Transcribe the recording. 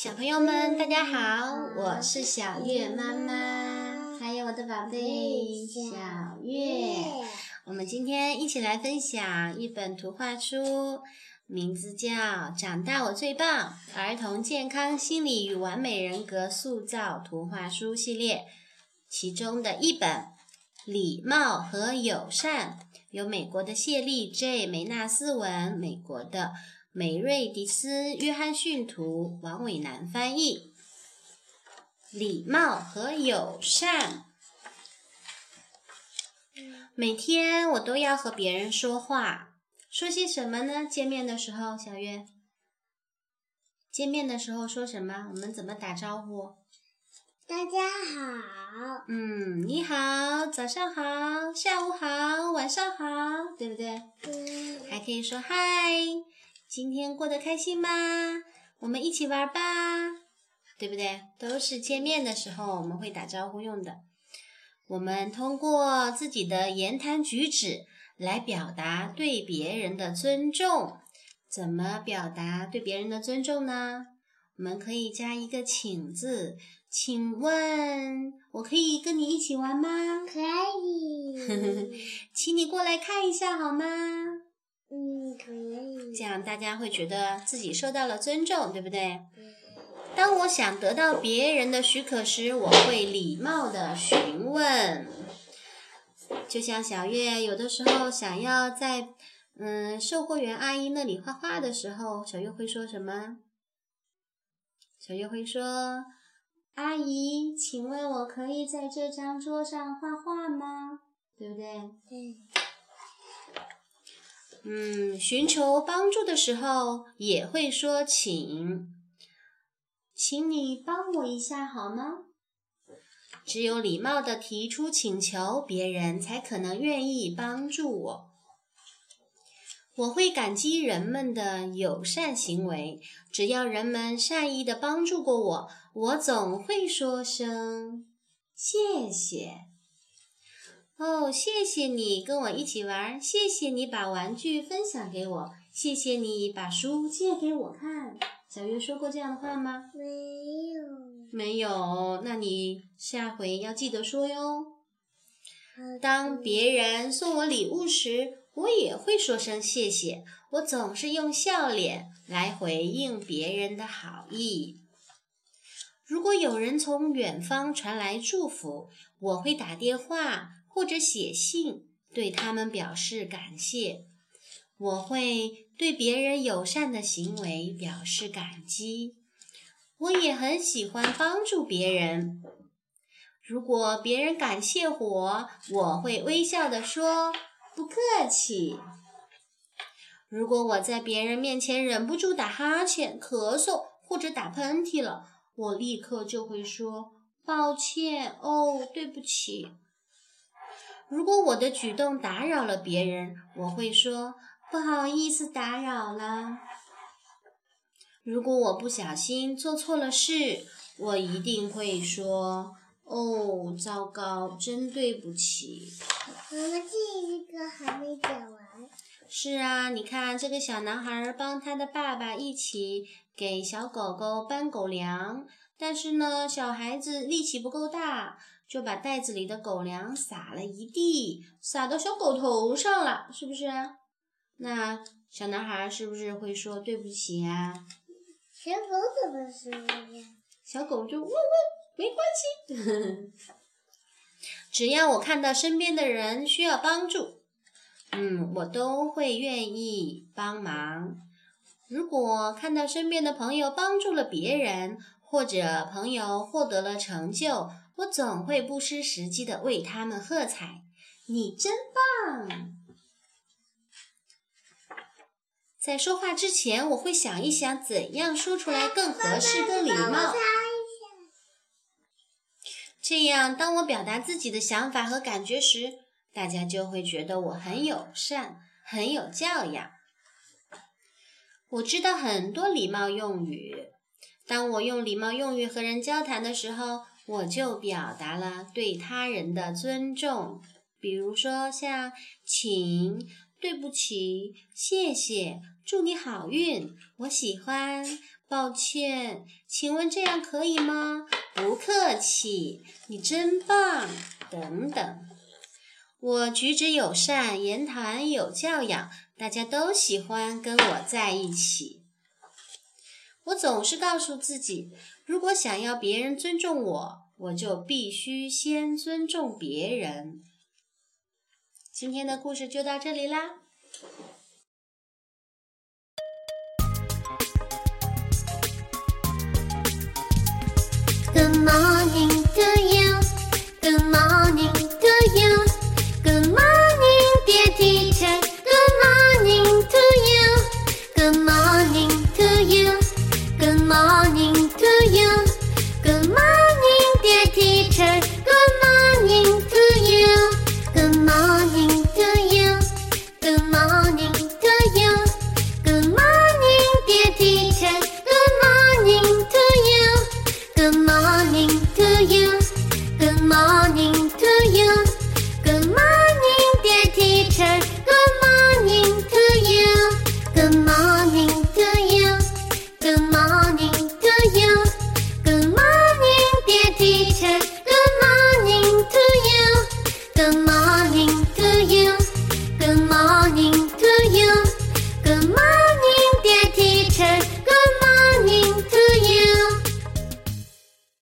小朋友们，大家好，我是小月妈妈，还有我的宝贝小月。我们今天一起来分享一本图画书，名字叫《长大我最棒：儿童健康心理与完美人格塑造图画书系列》其中的一本《礼貌和友善》，由美国的谢利 ·J· 梅纳斯文，美国的。美瑞迪斯·约翰逊图，王伟南翻译。礼貌和友善。每天我都要和别人说话，说些什么呢？见面的时候，小月。见面的时候说什么？我们怎么打招呼？大家好。嗯，你好，早上好，下午好，晚上好，对不对？嗯。还可以说嗨。今天过得开心吗？我们一起玩吧，对不对？都是见面的时候我们会打招呼用的。我们通过自己的言谈举止来表达对别人的尊重。怎么表达对别人的尊重呢？我们可以加一个“请”字。请问，我可以跟你一起玩吗？可以。请你过来看一下好吗？这样大家会觉得自己受到了尊重，对不对？当我想得到别人的许可时，我会礼貌的询问。就像小月有的时候想要在嗯售货员阿姨那里画画的时候，小月会说什么？小月会说：“阿姨，请问我可以在这张桌上画画吗？”对不对？对。嗯，寻求帮助的时候也会说“请”，请你帮我一下好吗？只有礼貌的提出请求，别人才可能愿意帮助我。我会感激人们的友善行为，只要人们善意的帮助过我，我总会说声谢谢。哦，谢谢你跟我一起玩，谢谢你把玩具分享给我，谢谢你把书借给我看。小月说过这样的话吗？没有。没有，那你下回要记得说哟。当别人送我礼物时，我也会说声谢谢。我总是用笑脸来回应别人的好意。如果有人从远方传来祝福，我会打电话。或者写信对他们表示感谢，我会对别人友善的行为表示感激。我也很喜欢帮助别人。如果别人感谢我，我会微笑的说不客气。如果我在别人面前忍不住打哈欠、咳嗽或者打喷嚏了，我立刻就会说抱歉哦，对不起。如果我的举动打扰了别人，我会说不好意思打扰了。如果我不小心做错了事，我一定会说哦，糟糕，真对不起。妈妈这一个还没讲完。是啊，你看这个小男孩帮他的爸爸一起给小狗狗搬狗粮，但是呢，小孩子力气不够大。就把袋子里的狗粮撒了一地，撒到小狗头上了，是不是？那小男孩是不是会说对不起呀？小狗怎么说呀？小狗就汪汪，没关系。只要我看到身边的人需要帮助，嗯，我都会愿意帮忙。如果看到身边的朋友帮助了别人，或者朋友获得了成就，我总会不失时机的为他们喝彩。你真棒！在说话之前，我会想一想怎样说出来更合适、更礼貌。这样，当我表达自己的想法和感觉时，大家就会觉得我很友善、很有教养。我知道很多礼貌用语。当我用礼貌用语和人交谈的时候，我就表达了对他人的尊重，比如说像请、对不起、谢谢、祝你好运、我喜欢、抱歉，请问这样可以吗？不客气，你真棒。等等，我举止友善，言谈有教养，大家都喜欢跟我在一起。我总是告诉自己，如果想要别人尊重我，我就必须先尊重别人。今天的故事就到这里啦。Good morning to you. Good morning to you.